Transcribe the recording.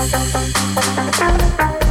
Thank you.